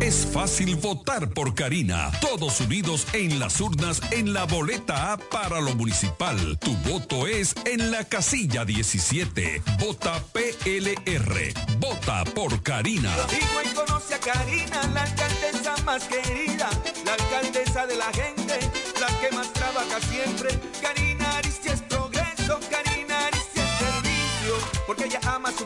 Es fácil votar por Karina. Todos unidos en las urnas en la boleta A para lo municipal. Tu voto es en la casilla 17. Vota PLR. Vota por Karina. Digo y conoce a Karina, la alcaldesa más querida, la alcaldesa de la gente, la que más trabaja siempre. Karina Aristia es progreso, Karina Aristia es servicio, porque ella ama su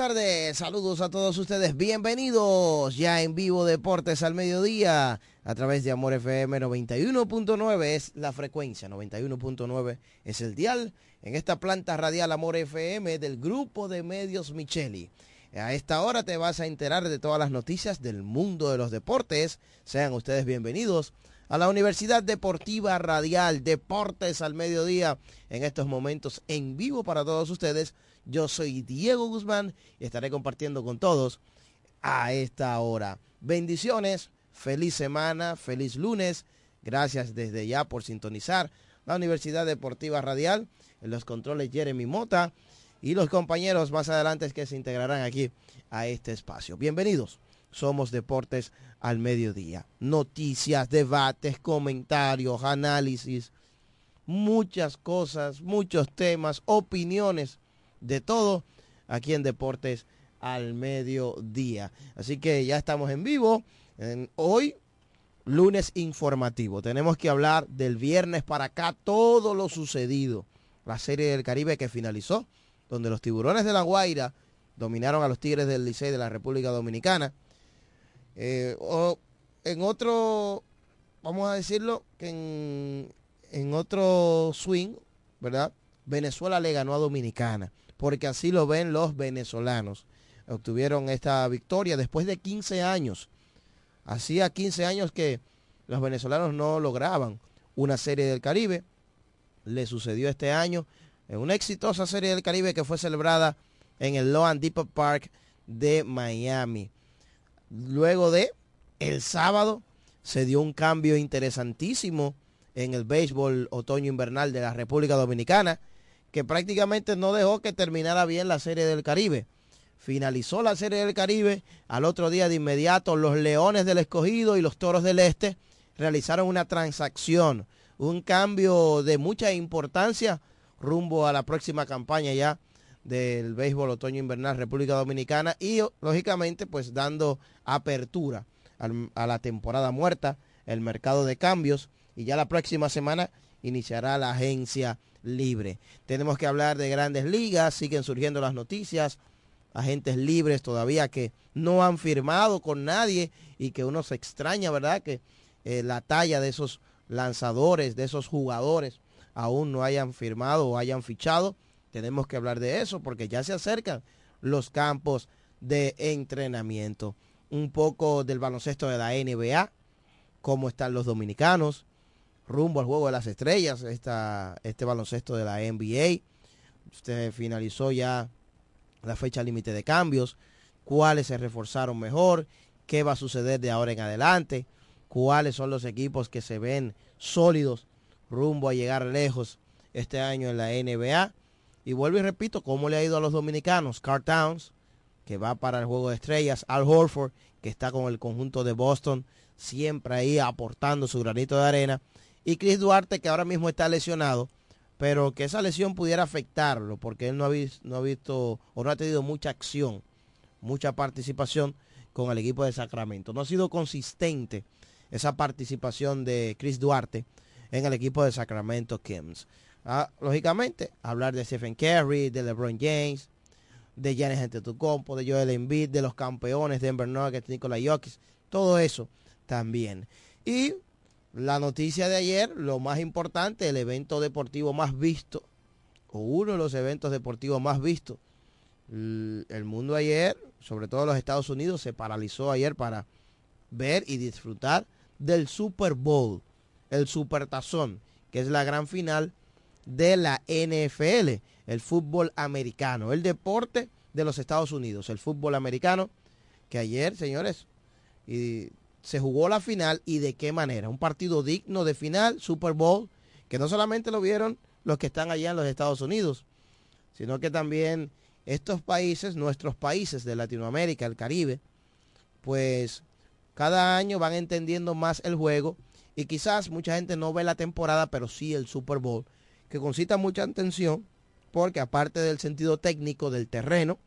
Tardes, saludos a todos ustedes, bienvenidos ya en vivo Deportes al mediodía a través de Amor FM 91.9 es la frecuencia, 91.9 es el dial en esta planta radial Amor FM del grupo de medios Micheli. A esta hora te vas a enterar de todas las noticias del mundo de los deportes, sean ustedes bienvenidos a la Universidad Deportiva Radial Deportes al mediodía en estos momentos en vivo para todos ustedes. Yo soy Diego Guzmán y estaré compartiendo con todos a esta hora. Bendiciones, feliz semana, feliz lunes. Gracias desde ya por sintonizar la Universidad Deportiva Radial. En los controles Jeremy Mota y los compañeros más adelante que se integrarán aquí a este espacio. Bienvenidos. Somos Deportes al Mediodía. Noticias, debates, comentarios, análisis, muchas cosas, muchos temas, opiniones, de todo aquí en Deportes al Mediodía. Así que ya estamos en vivo. Hoy, lunes informativo. Tenemos que hablar del viernes para acá todo lo sucedido. La serie del Caribe que finalizó, donde los tiburones de la Guaira dominaron a los Tigres del Licey de la República Dominicana. Eh, o en otro, vamos a decirlo, que en, en otro swing, ¿verdad? Venezuela le ganó a Dominicana, porque así lo ven los venezolanos. obtuvieron esta victoria después de 15 años. Hacía 15 años que los venezolanos no lograban una serie del Caribe. Le sucedió este año en una exitosa serie del Caribe que fue celebrada en el Loan Depot Park de Miami. Luego de el sábado se dio un cambio interesantísimo en el béisbol otoño-invernal de la República Dominicana, que prácticamente no dejó que terminara bien la Serie del Caribe. Finalizó la Serie del Caribe, al otro día de inmediato los Leones del Escogido y los Toros del Este realizaron una transacción, un cambio de mucha importancia rumbo a la próxima campaña ya del béisbol otoño-invernal República Dominicana y lógicamente pues dando apertura a la temporada muerta, el mercado de cambios y ya la próxima semana iniciará la agencia libre. Tenemos que hablar de grandes ligas, siguen surgiendo las noticias, agentes libres todavía que no han firmado con nadie y que uno se extraña, ¿verdad? Que eh, la talla de esos lanzadores, de esos jugadores, aún no hayan firmado o hayan fichado. Tenemos que hablar de eso porque ya se acercan los campos de entrenamiento. Un poco del baloncesto de la NBA, cómo están los dominicanos, rumbo al juego de las estrellas, esta, este baloncesto de la NBA. Usted finalizó ya la fecha límite de cambios, cuáles se reforzaron mejor, qué va a suceder de ahora en adelante, cuáles son los equipos que se ven sólidos rumbo a llegar lejos este año en la NBA. Y vuelvo y repito, cómo le ha ido a los dominicanos. Carl Towns, que va para el juego de estrellas. Al Horford, que está con el conjunto de Boston, siempre ahí aportando su granito de arena y Chris Duarte que ahora mismo está lesionado, pero que esa lesión pudiera afectarlo porque él no ha, visto, no ha visto o no ha tenido mucha acción, mucha participación con el equipo de Sacramento. No ha sido consistente esa participación de Chris Duarte en el equipo de Sacramento Kings. Ah, lógicamente, hablar de Stephen Curry, de LeBron James, de Giannis Antetokounmpo, de Joel Embiid, de los campeones de Denver Nuggets, Nikola Jokic, todo eso también. Y la noticia de ayer, lo más importante, el evento deportivo más visto, o uno de los eventos deportivos más vistos. El mundo ayer, sobre todo los Estados Unidos, se paralizó ayer para ver y disfrutar del Super Bowl, el Super Tazón, que es la gran final de la NFL, el fútbol americano, el deporte de los Estados Unidos, el fútbol americano, que ayer, señores, y se jugó la final y de qué manera. Un partido digno de final, Super Bowl, que no solamente lo vieron los que están allá en los Estados Unidos, sino que también estos países, nuestros países de Latinoamérica, el Caribe, pues cada año van entendiendo más el juego y quizás mucha gente no ve la temporada, pero sí el Super Bowl, que concita mucha atención porque aparte del sentido técnico del terreno,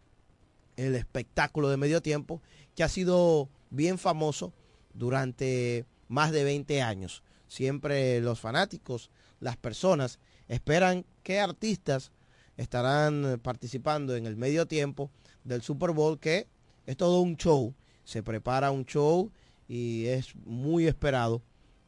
el espectáculo de medio tiempo, que ha sido bien famoso durante más de 20 años. Siempre los fanáticos, las personas, esperan qué artistas estarán participando en el medio tiempo del Super Bowl, que es todo un show. Se prepara un show y es muy esperado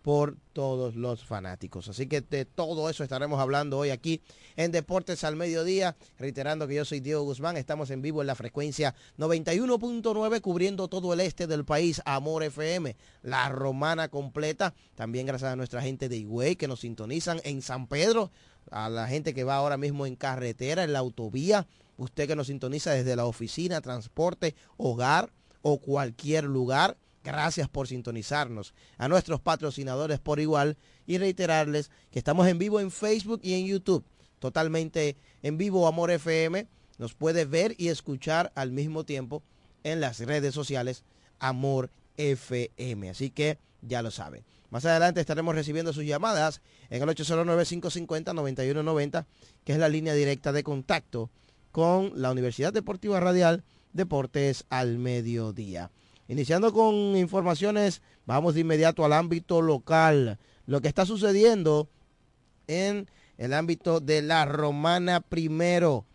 por todos los fanáticos. Así que de todo eso estaremos hablando hoy aquí en Deportes al Mediodía, reiterando que yo soy Diego Guzmán, estamos en vivo en la frecuencia 91.9 cubriendo todo el este del país, Amor FM, la romana completa, también gracias a nuestra gente de Higüey que nos sintonizan en San Pedro, a la gente que va ahora mismo en carretera, en la autovía, usted que nos sintoniza desde la oficina, transporte, hogar o cualquier lugar Gracias por sintonizarnos. A nuestros patrocinadores por igual y reiterarles que estamos en vivo en Facebook y en YouTube. Totalmente en vivo Amor FM. Nos puede ver y escuchar al mismo tiempo en las redes sociales Amor FM. Así que ya lo saben. Más adelante estaremos recibiendo sus llamadas en el 809-550-9190, que es la línea directa de contacto con la Universidad Deportiva Radial Deportes al Mediodía. Iniciando con informaciones, vamos de inmediato al ámbito local. Lo que está sucediendo en el ámbito de la Romana primero.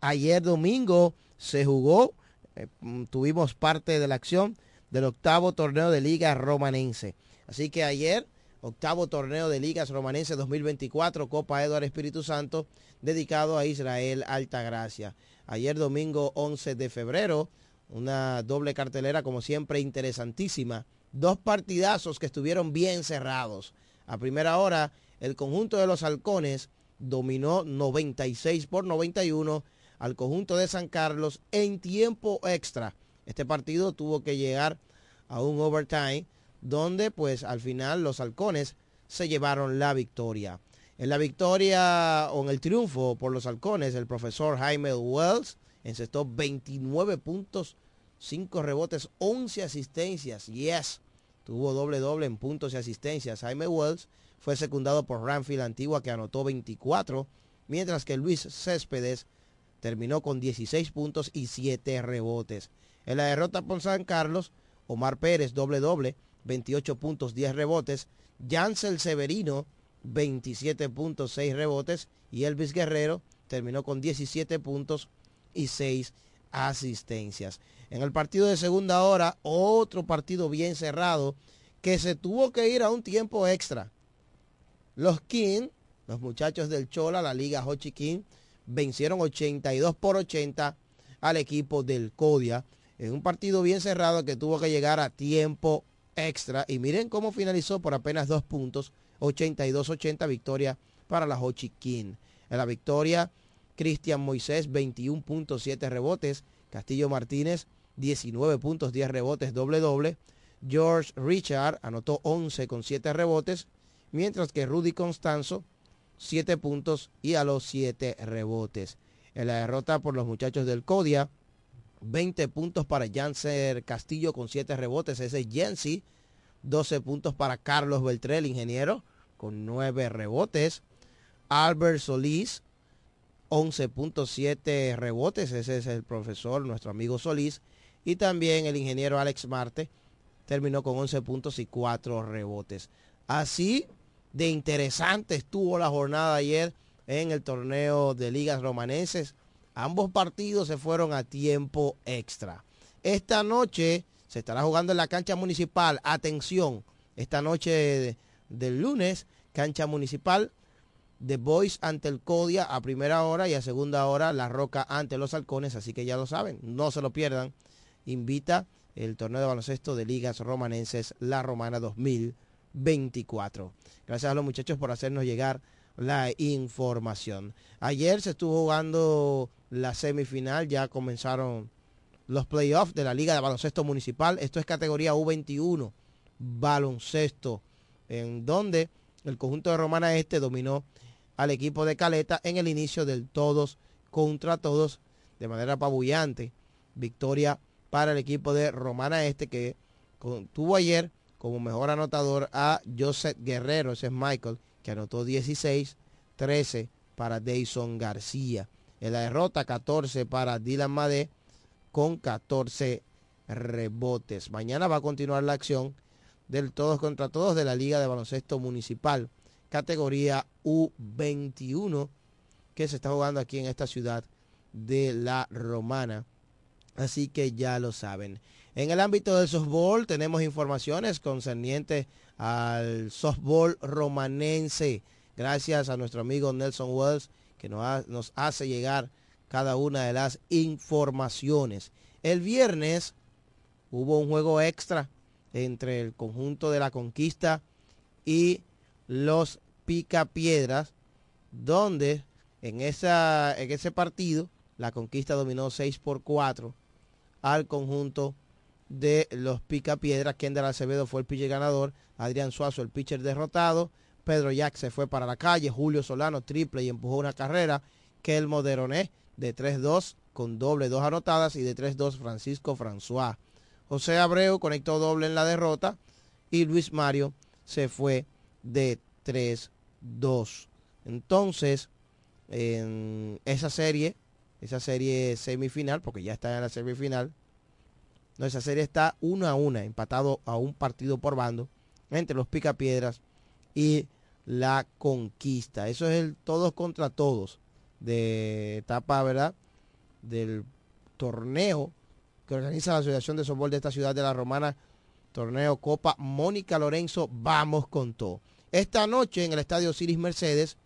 Ayer domingo se jugó, eh, mm, tuvimos parte de la acción del octavo torneo de Liga Romanense. Así que ayer, octavo torneo de Ligas Romanense 2024, Copa Eduardo Espíritu Santo, dedicado a Israel Altagracia. Ayer domingo 11 de febrero Una doble cartelera como siempre interesantísima. Dos partidazos que estuvieron bien cerrados. A primera hora, el conjunto de los halcones dominó 96 por 91 al conjunto de San Carlos en tiempo extra. Este partido tuvo que llegar a un overtime donde pues al final los halcones se llevaron la victoria. En la victoria o en el triunfo por los halcones, el profesor Jaime Wells encestó 29 puntos, 5 rebotes, 11 asistencias. Yes, tuvo doble doble en puntos y asistencias. Jaime Wells fue secundado por Ranfield Antigua que anotó 24, mientras que Luis Céspedes terminó con 16 puntos y 7 rebotes. En la derrota por San Carlos, Omar Pérez doble doble, 28 puntos, 10 rebotes. Jansel Severino, 27 puntos, 6 rebotes. Y Elvis Guerrero terminó con 17 puntos y 6 asistencias. En el partido de segunda hora, otro partido bien cerrado que se tuvo que ir a un tiempo extra. Los King, los muchachos del Chola, la Liga Hochi King, vencieron 82 por 80 al equipo del Codia en un partido bien cerrado que tuvo que llegar a tiempo extra. Y miren cómo finalizó por apenas dos puntos, 82-80 victoria para la Hochi King. En la victoria, Cristian Moisés, 21.7 rebotes. Castillo Martínez, 19 puntos, 10 rebotes, doble doble. George Richard anotó 11 con 7 rebotes, mientras que Rudy Constanzo, 7 puntos y a los 7 rebotes. En la derrota por los muchachos del Codia, 20 puntos para Janser Castillo con 7 rebotes. Ese es Jensi. 12 puntos para Carlos Beltré, ingeniero, con 9 rebotes. Albert Solís, 11.7 rebotes. Ese es el profesor, nuestro amigo Solís. Y también el ingeniero Alex Marte terminó con 11 puntos y 4 rebotes. Así de interesante estuvo la jornada ayer en el torneo de ligas romanenses. Ambos partidos se fueron a tiempo extra. Esta noche se estará jugando en la cancha municipal. Atención, esta noche del lunes, cancha municipal de Boys ante el Codia a primera hora y a segunda hora La Roca ante los Halcones, así que ya lo saben, no se lo pierdan. Invita el torneo de baloncesto de ligas romanenses La Romana 2024. Gracias a los muchachos por hacernos llegar la información. Ayer se estuvo jugando la semifinal, ya comenzaron los playoffs de la Liga de Baloncesto Municipal. Esto es categoría U21, baloncesto, en donde el conjunto de Romana Este dominó al equipo de Caleta en el inicio del todos contra todos de manera apabullante. Victoria para el equipo de Romana Este que tuvo ayer como mejor anotador a Joseph Guerrero, ese es Michael, que anotó 16, 13 para Dayson García. En la derrota 14 para Dylan Made con 14 rebotes. Mañana va a continuar la acción del todos contra todos de la Liga de Baloncesto Municipal, categoría U21, que se está jugando aquí en esta ciudad de La Romana. Así que ya lo saben. En el ámbito del softball tenemos informaciones concernientes al softball romanense. Gracias a nuestro amigo Nelson Wells que nos, hace llegar cada una de las informaciones. El viernes hubo un juego extra entre el conjunto de la conquista y los picapiedras, donde en, esa, en ese partido la conquista dominó 6 por 4 al conjunto de los Picapiedras. Kendall Acevedo fue el pitcher ganador. Adrián Suazo el pitcher derrotado. Pedro Jack se fue para la calle. Julio Solano triple y empujó una carrera. Kelmo Deroné de 3-2 con doble dos anotadas y de 3-2 Francisco François. José Abreu conectó doble en la derrota y Luis Mario se fue de 3-2. Entonces, en esa serie, esa serie semifinal, porque ya está en la semifinal, no, esa serie está una a una, empatado a un partido por bando entre los Picapiedras y la Conquista. Eso es el todos contra todos de etapa, ¿verdad? Del torneo que organiza la Asociación de Softball de esta ciudad de la Romana, torneo Copa Mónica Lorenzo, vamos con todo. Esta noche en el Estadio Ciris Mercedes,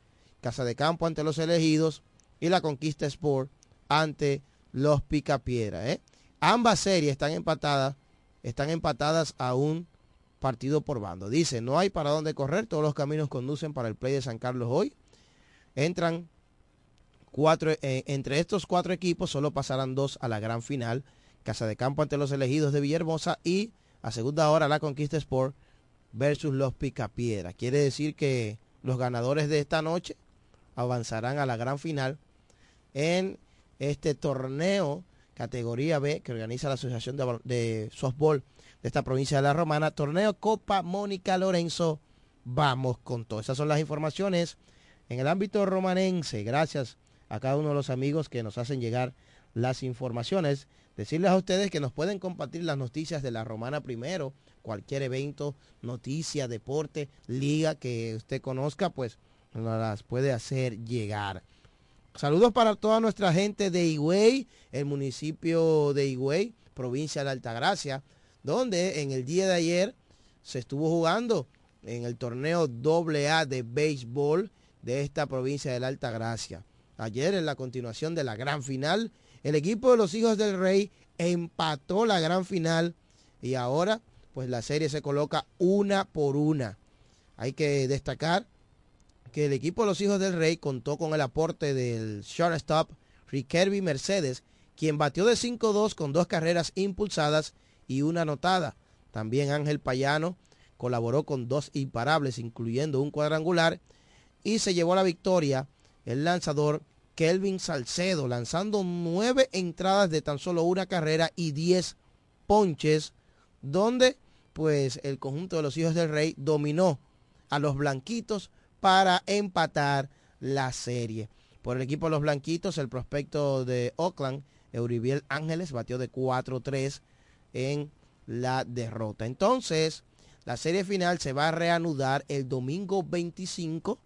Casa de Campo ante los elegidos y la Conquista Sport ante los Picapiedras. ¿eh? Ambas series están empatadas, están empatadas a un partido por bando. Dice, no hay para dónde correr, todos los caminos conducen para el play de San Carlos hoy. Entran cuatro, eh, entre estos cuatro equipos solo pasarán dos a la gran final. Casa de campo ante los elegidos de Villahermosa y a segunda hora la Conquista Sport versus los Picapiedra. Quiere decir que los ganadores de esta noche avanzarán a la gran final en este torneo categoría B que organiza la Asociación de, de Softball de esta provincia de La Romana. Torneo Copa Mónica Lorenzo. Vamos con todo. Esas son las informaciones en el ámbito romanense. Gracias a cada uno de los amigos que nos hacen llegar las informaciones. Decirles a ustedes que nos pueden compartir las noticias de la Romana primero, cualquier evento, noticia, deporte, liga que usted conozca, pues nos las puede hacer llegar. Saludos para toda nuestra gente de Higüey, el municipio de Higüey, provincia de Altagracia, donde en el día de ayer se estuvo jugando en el torneo AA de béisbol de esta provincia de la Altagracia. Ayer en la continuación de la gran final, el equipo de los hijos del rey empató la gran final y ahora pues la serie se coloca una por una. Hay que destacar que el equipo de los hijos del rey contó con el aporte del shortstop Ricky Mercedes, quien batió de 5-2 con dos carreras impulsadas y una anotada. También Ángel Payano colaboró con dos imparables, incluyendo un cuadrangular, y se llevó la victoria el lanzador Kelvin Salcedo, lanzando nueve entradas de tan solo una carrera y diez ponches, donde pues el conjunto de los hijos del rey dominó a los blanquitos para empatar la serie. Por el equipo de los blanquitos, el prospecto de Oakland, Euribiel Ángeles, batió de 4-3 en la derrota. Entonces, la serie final se va a reanudar el domingo 25,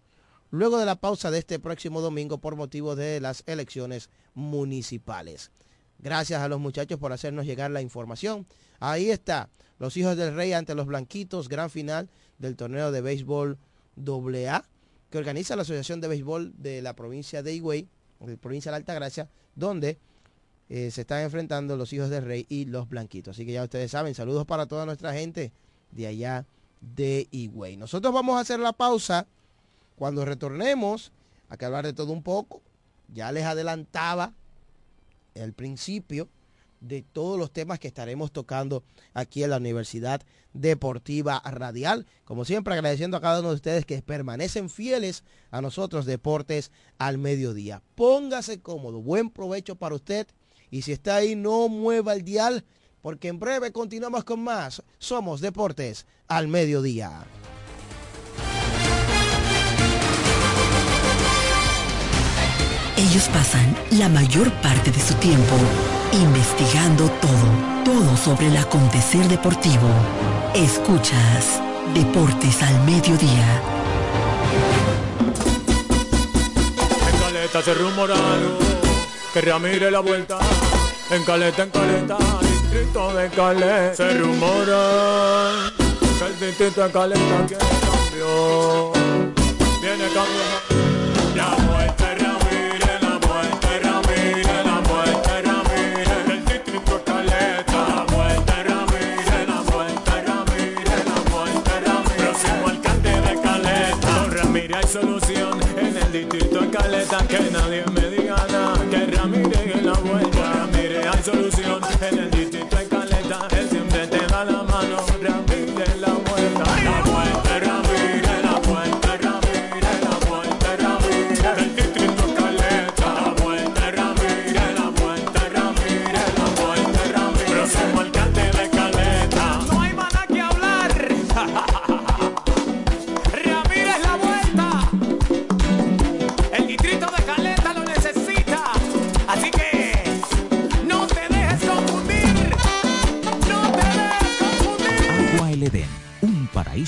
luego de la pausa de este próximo domingo por motivo de las elecciones municipales. Gracias a los muchachos por hacernos llegar la información. Ahí está, los hijos del rey ante los blanquitos, gran final del torneo de béisbol AA que organiza la Asociación de Béisbol de la provincia de Higüey, de provincia de Altagracia, donde eh, se están enfrentando los hijos del rey y los blanquitos. Así que ya ustedes saben, saludos para toda nuestra gente de allá de Higüey. Nosotros vamos a hacer la pausa. Cuando retornemos, a que hablar de todo un poco, ya les adelantaba el principio de todos los temas que estaremos tocando aquí en la Universidad Deportiva Radial. Como siempre, agradeciendo a cada uno de ustedes que permanecen fieles a nosotros, Deportes al Mediodía. Póngase cómodo, buen provecho para usted y si está ahí, no mueva el dial, porque en breve continuamos con más. Somos Deportes al Mediodía. Ellos pasan la mayor parte de su tiempo investigando todo, todo sobre el acontecer deportivo. Escuchas Deportes al Mediodía. En Caleta se rumoraron que Ramírez la vuelta. En Caleta, en Caleta, distrito de Caleta. Se rumora que el distrito de Caleta quiere cambio. Viene cambio. Solución en el distrito de Caleta. Que nadie me diga nada. Que Ramírez en la vuelta. Ramírez hay solución en el distrito de Caleta. Él siempre te da la mano.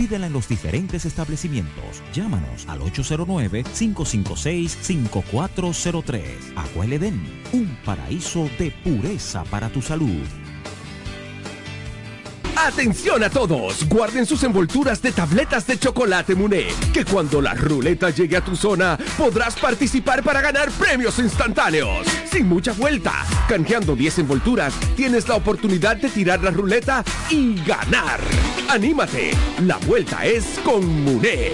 Pídela en los diferentes establecimientos. Llámanos al 809-556-5403. Agua El Edén, un paraíso de pureza para tu salud. Atención a todos, guarden sus envolturas de tabletas de chocolate Muné, que cuando la ruleta llegue a tu zona podrás participar para ganar premios instantáneos. Sin mucha vuelta, canjeando 10 envolturas, tienes la oportunidad de tirar la ruleta y ganar. Anímate, la vuelta es con Muné.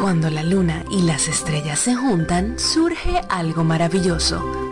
Cuando la luna y las estrellas se juntan, surge algo maravilloso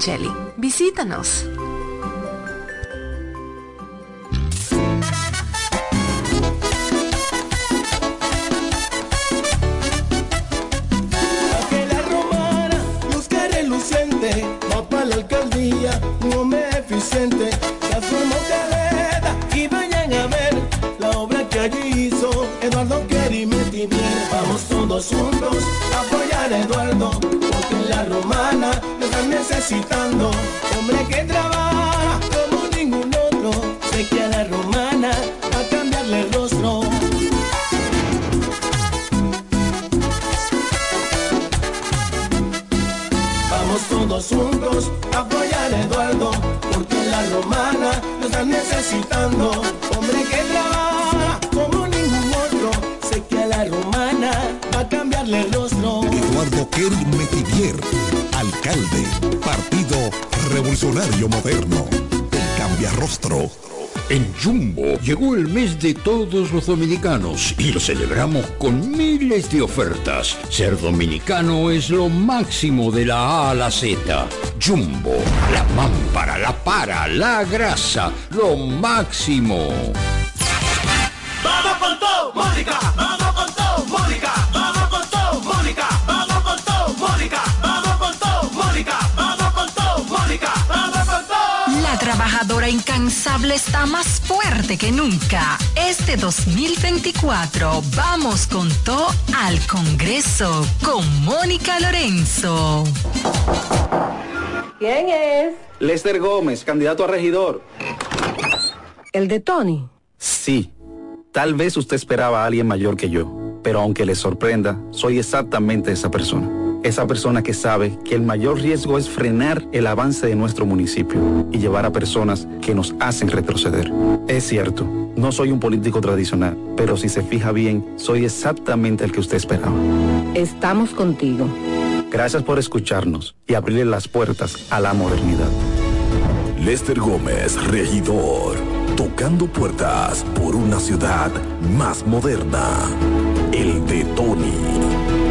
Micheli. Visítanos. Eduardo Querimetti bien. Vamos todos juntos a apoyar Eduardo, romana lo están necesitando, hombre que trabaja como ningún otro, a la romana va a cambiarle el rostro. Vamos todos juntos a apoyar a Eduardo, porque la romana lo están necesitando. Hombre que trabaja como ningún otro, sé que a la romana va a cambiarle el rostro. Eduardo Kerry Metivier, alcalde, Partido Revolucionario Moderno, el cambia rostro. En Jumbo llegó el mes de todos los dominicanos y lo celebramos con miles de ofertas. Ser dominicano es lo máximo de la A a la Z. Jumbo, la mámpara, la para, la grasa, lo máximo. Vamos con todo, Mónica. Incansable está más fuerte que nunca. Este 2024 vamos con todo al Congreso con Mónica Lorenzo. ¿Quién es? Lester Gómez, candidato a regidor. ¿El de Tony? Sí, tal vez usted esperaba a alguien mayor que yo, pero aunque le sorprenda, soy exactamente esa persona. Esa persona que sabe que el mayor riesgo es frenar el avance de nuestro municipio y llevar a personas que nos hacen retroceder. Es cierto, no soy un político tradicional, pero si se fija bien, soy exactamente el que usted esperaba. Estamos contigo. Gracias por escucharnos y abrirle las puertas a la modernidad. Lester Gómez, regidor, tocando puertas por una ciudad más moderna. El de Tony.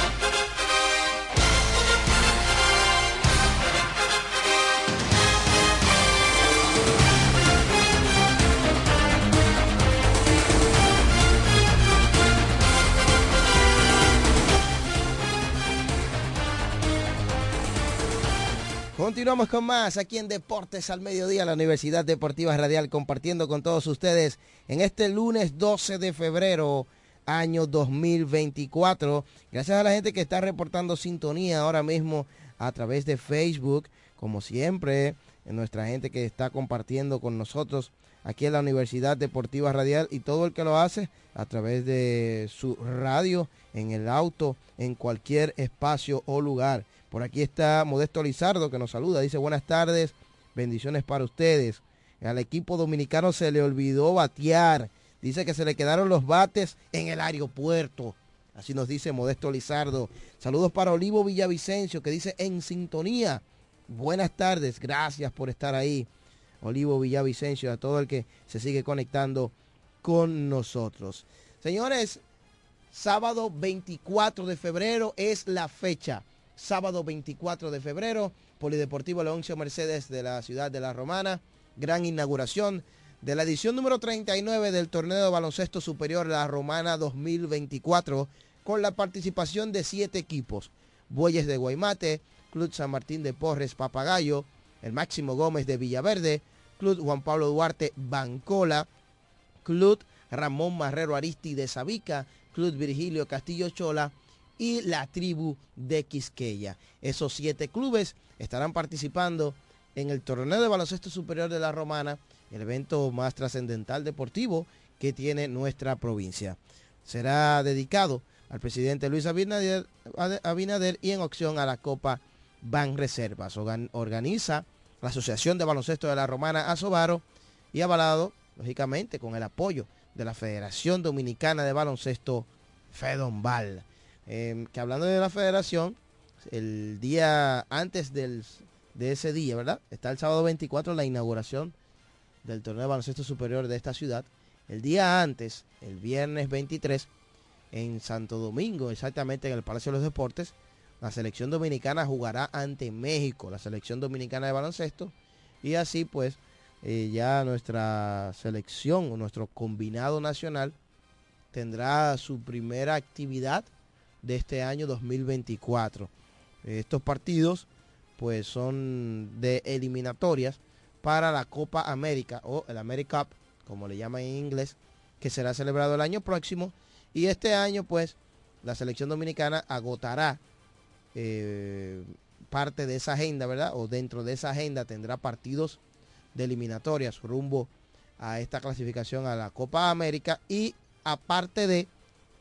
Continuamos con más aquí en Deportes al Mediodía, la Universidad Deportiva Radial, compartiendo con todos ustedes en este lunes 12 de febrero, año 2024. Gracias a la gente que está reportando sintonía ahora mismo a través de Facebook, como siempre, en nuestra gente que está compartiendo con nosotros aquí en la Universidad Deportiva Radial y todo el que lo hace a través de su radio, en el auto, en cualquier espacio o lugar. Por aquí está Modesto Lizardo que nos saluda. Dice buenas tardes, bendiciones para ustedes. Al equipo dominicano se le olvidó batear. Dice que se le quedaron los bates en el aeropuerto. Así nos dice Modesto Lizardo. Saludos para Olivo Villavicencio que dice en sintonía. Buenas tardes, gracias por estar ahí. Olivo Villavicencio, a todo el que se sigue conectando con nosotros. Señores, sábado 24 de febrero es la fecha sábado 24 de febrero, Polideportivo Leoncio Mercedes de la ciudad de La Romana, gran inauguración de la edición número 39 del torneo de baloncesto superior La Romana 2024, con la participación de siete equipos, Bueyes de Guaymate, Club San Martín de Porres Papagayo, el Máximo Gómez de Villaverde, Club Juan Pablo Duarte Bancola, Club Ramón Marrero Aristi de Sabica, Club Virgilio Castillo Chola, y la tribu de Quisqueya. Esos siete clubes estarán participando en el torneo de baloncesto superior de la Romana, el evento más trascendental deportivo que tiene nuestra provincia. Será dedicado al presidente Luis Abinader, y en opción a la Copa Ban Reservas. Organiza la Asociación de Baloncesto de la Romana Asobaro y avalado, lógicamente, con el apoyo de la Federación Dominicana de Baloncesto Fedombal. Em, que hablando de la federación, el día antes del, de ese día, ¿verdad? Está el sábado 24 la inauguración del torneo de baloncesto superior de esta ciudad. El día antes, el viernes 23, en Santo Domingo, exactamente en el Palacio de los Deportes, la selección dominicana jugará ante México, la selección dominicana de baloncesto, y así pues eh, ya nuestra selección o nuestro combinado nacional tendrá su primera actividad de este año 2024. Estos partidos pues son de eliminatorias para la Copa América o el America Cup, como le llaman en inglés, que será celebrado el año próximo. Y este año pues la selección dominicana agotará eh, parte de esa agenda, ¿verdad? O dentro de esa agenda tendrá partidos de eliminatorias rumbo a esta clasificación a la Copa América y aparte de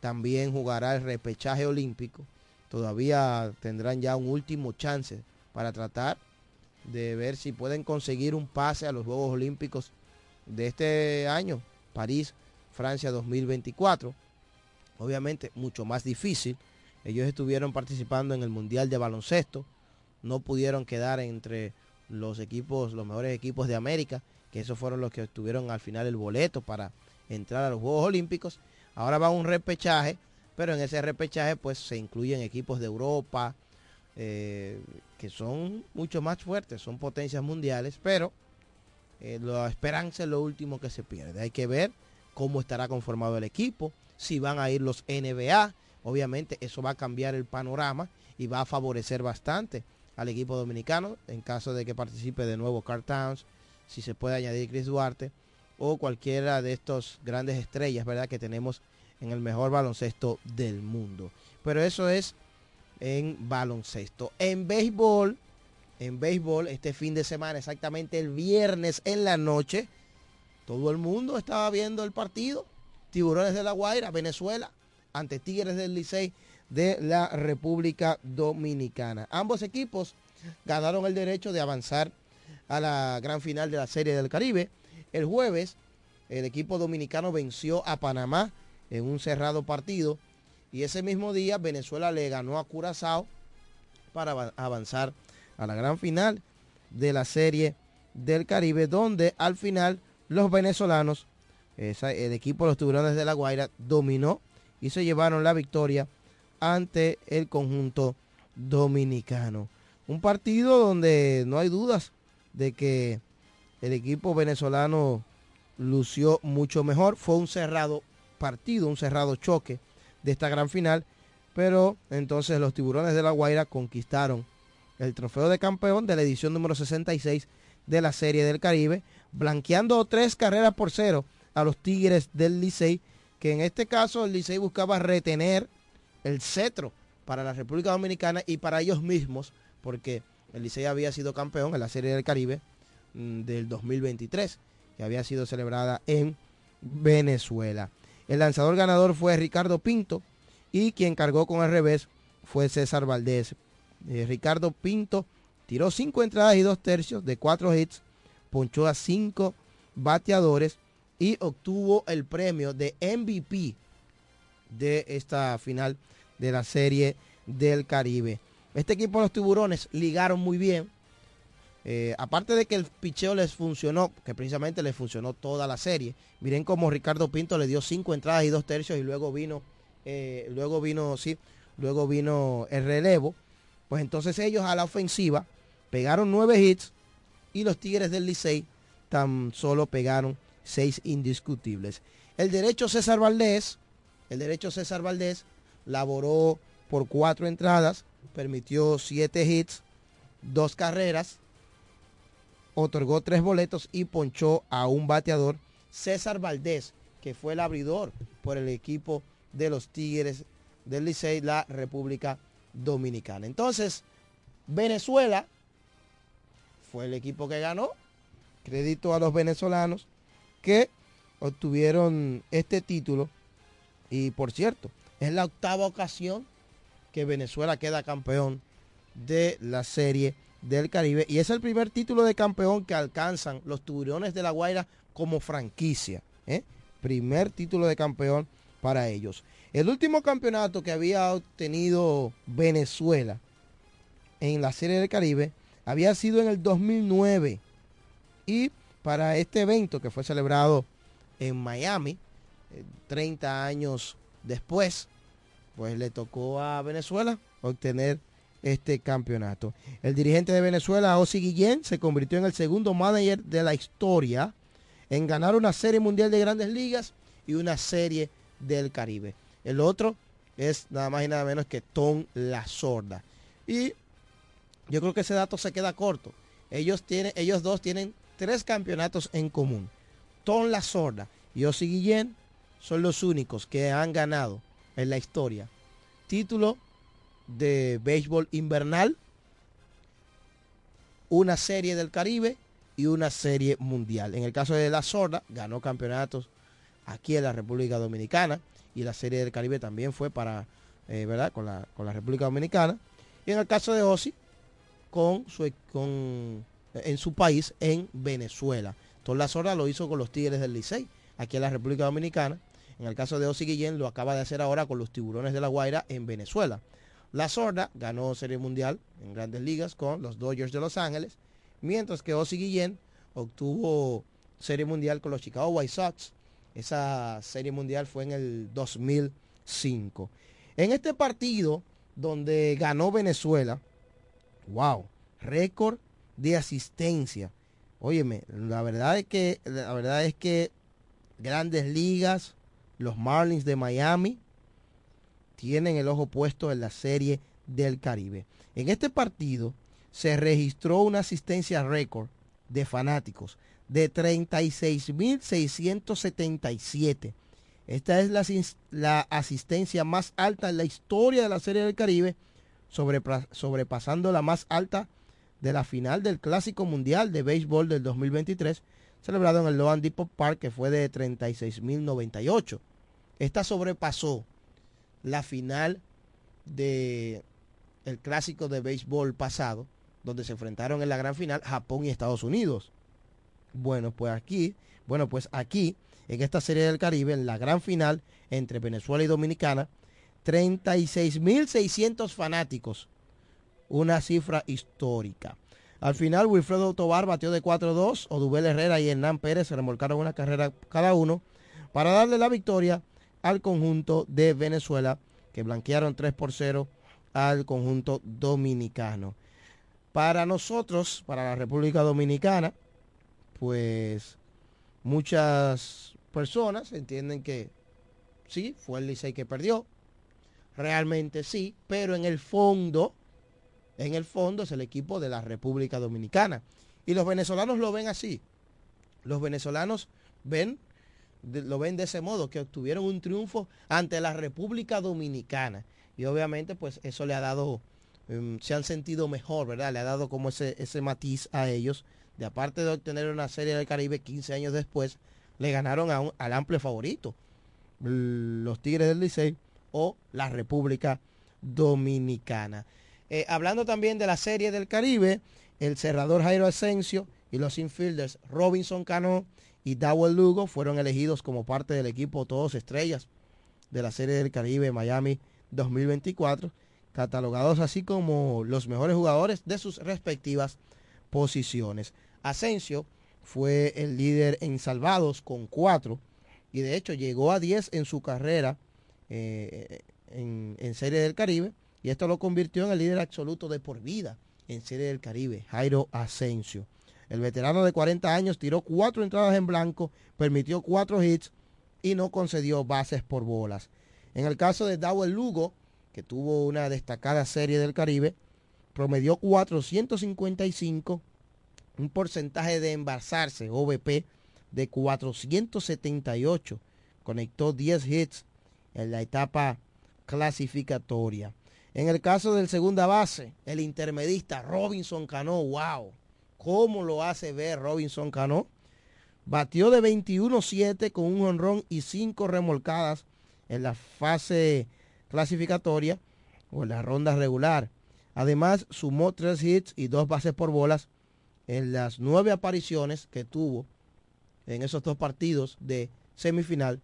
también jugará el repechaje olímpico. Todavía tendrán ya un último chance para tratar de ver si pueden conseguir un pase a los Juegos Olímpicos de este año, París, Francia 2024. Obviamente mucho más difícil. Ellos estuvieron participando en el Mundial de Baloncesto. No pudieron quedar entre los equipos, los mejores equipos de América, que esos fueron los que obtuvieron al final el boleto para entrar a los Juegos Olímpicos. Ahora va un repechaje, pero en ese repechaje pues se incluyen equipos de Europa, eh, que son mucho más fuertes, son potencias mundiales, pero eh, la esperanza es lo último que se pierde. Hay que ver cómo estará conformado el equipo, si van a ir los NBA, obviamente eso va a cambiar el panorama y va a favorecer bastante al equipo dominicano en caso de que participe de nuevo Carl Towns, si se puede añadir Chris Duarte o cualquiera de estos grandes estrellas, ¿verdad? Que tenemos en el mejor baloncesto del mundo. Pero eso es en baloncesto. En béisbol, en béisbol, este fin de semana, exactamente el viernes en la noche, todo el mundo estaba viendo el partido. Tiburones de la Guaira, Venezuela, ante Tigres del Licey de la República Dominicana. Ambos equipos ganaron el derecho de avanzar a la gran final de la Serie del Caribe el jueves, el equipo dominicano venció a Panamá en un cerrado partido y ese mismo día Venezuela le ganó a Curazao para avanzar a la gran final de la serie del Caribe, donde al final los venezolanos el equipo de los tiburones de la Guaira dominó y se llevaron la victoria ante el conjunto dominicano. Un partido donde no hay dudas de que el equipo venezolano lució mucho mejor. Fue un cerrado partido, un cerrado choque de esta gran final. Pero entonces los tiburones de la Guaira conquistaron el trofeo de campeón de la edición número 66 de la Serie del Caribe, blanqueando tres carreras por cero a los Tigres del Licey, que en este caso el Licey buscaba retener el cetro para la República Dominicana y para ellos mismos, porque el Licey había sido campeón en la Serie del Caribe mm, del 2023, que había sido celebrada en Venezuela. El lanzador ganador fue Ricardo Pinto y quien cargó con el revés fue César Valdés. Eh, Ricardo Pinto tiró cinco entradas y dos tercios de cuatro hits, ponchó a cinco bateadores y obtuvo el premio de MVP de esta final de la serie del Caribe. Este equipo de los tiburones ligaron muy bien. Eh, aparte de que el picheo les funcionó, que precisamente les funcionó toda la serie. Miren cómo Ricardo Pinto le dio cinco entradas y dos tercios y luego vino, eh, luego vino, sí, luego vino el relevo. Pues entonces ellos a la ofensiva pegaron nueve hits y los Tigres del Licey tan solo pegaron seis indiscutibles. El derecho César Valdés, el derecho César Valdés laboró por cuatro entradas, permitió siete hits, dos carreras, otorgó tres boletos y ponchó a un bateador, César Valdés, que fue el abridor por el equipo de los Tigres del Licey, la República Dominicana. Entonces, Venezuela fue el equipo que ganó. Crédito a los venezolanos que obtuvieron este título. Y por cierto, es la octava ocasión que Venezuela queda campeón de la serie del Caribe. Y es el primer título de campeón que alcanzan los tiburones de la Guaira como franquicia. ¿eh? Primer título de campeón para ellos. El último campeonato que había obtenido Venezuela en la Serie del Caribe había sido en el 2009. Y para este evento que fue celebrado en Miami, eh, 30 años después, pues le tocó a Venezuela obtener este campeonato. El dirigente de Venezuela, Osi Guillén, se convirtió en el segundo manager de la historia en ganar una serie mundial de grandes ligas y una serie del Caribe. El otro es nada más y nada menos que Tom La Sorda. Y yo creo que ese dato se queda corto. Ellos, tienen, ellos dos tienen tres campeonatos en común. Tom La Sorda y Osi Guillén son los únicos que han ganado en la historia título de béisbol invernal, una serie del Caribe y una serie mundial. En el caso de La Sorda, ganó campeonatos aquí en la República Dominicana y la serie del Caribe también fue para, eh, ¿verdad? Con la, con la República Dominicana. Y en el caso de Osi, con su, con, en su país, en Venezuela. Entonces La Sorda lo hizo con los Tigres del Licey, aquí en la República Dominicana. En el caso de Osi Guillén lo acaba de hacer ahora con los Tiburones de la Guaira en Venezuela. La Sorda ganó Serie Mundial en grandes ligas con los Dodgers de Los Ángeles, mientras que Osi Guillén obtuvo Serie Mundial con los Chicago White Sox. Esa Serie Mundial fue en el 2005. En este partido donde ganó Venezuela, wow, récord de asistencia. Óyeme, la verdad es que la verdad es que Grandes Ligas, los Marlins de Miami tienen el ojo puesto en la serie del Caribe. En este partido se registró una asistencia récord de fanáticos de 36.677. Esta es la, asistencia más alta en la historia de la Serie del Caribe, sobre, sobrepasando la más alta de la final del Clásico Mundial de Béisbol del 2023, celebrado en el Loan Depot Park, que fue de 36.098. Esta sobrepasó la final de el clásico de béisbol pasado, donde se enfrentaron en la gran final Japón y Estados Unidos. Bueno, pues aquí, bueno, pues aquí, en esta serie del Caribe, en la gran final entre Venezuela y Dominicana, 36.600 fanáticos, una cifra histórica. Al final, Wilfredo Tobar batió de 4-2, Odubel Herrera y Hernán Pérez se remolcaron una carrera cada uno, para darle la victoria al conjunto de Venezuela, que blanquearon 3 por 0 al conjunto dominicano. Para nosotros, para la República Dominicana, pues muchas personas entienden que sí, fue el Licey que perdió. Realmente sí, pero en el fondo, en el fondo es el equipo de la República Dominicana. Y los venezolanos lo ven así. Los venezolanos ven, lo ven de ese modo, que obtuvieron un triunfo ante la República Dominicana. Y obviamente pues eso le ha dado, em, se han sentido mejor, ¿verdad? Le ha dado como ese, ese matiz a ellos. De aparte de obtener una serie del Caribe 15 años después, le ganaron a al amplio favorito, los Tigres del Licey o la República Dominicana. Eh, hablando también de la serie del Caribe, el cerrador Jairo Asensio y los infielders Robinson Cano y Dowell Lugo fueron elegidos como parte del equipo Todos Estrellas de la Serie del Caribe Miami 2024, catalogados así como los mejores jugadores de sus respectivas posiciones. Asensio fue el líder en salvados con cuatro y de hecho llegó a 10 en su carrera eh, en, en Serie del Caribe y esto lo convirtió en el líder absoluto de por vida en Serie del Caribe, Jairo Asensio. El veterano de 40 años tiró cuatro entradas en blanco, permitió cuatro hits y no concedió bases por bolas. En el caso de Dowell Lugo, que tuvo una destacada serie del Caribe, promedió 455, un porcentaje de embarazarse, OVP, de 478. Conectó 10 hits en la etapa clasificatoria. En el caso del segunda base, el intermedista Robinson Cano, wow, cómo lo hace ver Robinson Cano. Batió de 21-7 con un honrón y 5 remolcadas en la fase clasificatoria o en la ronda regular. Además, sumó 3 hits y 2 bases por bolas en las 9 apariciones que tuvo en esos dos partidos de semifinal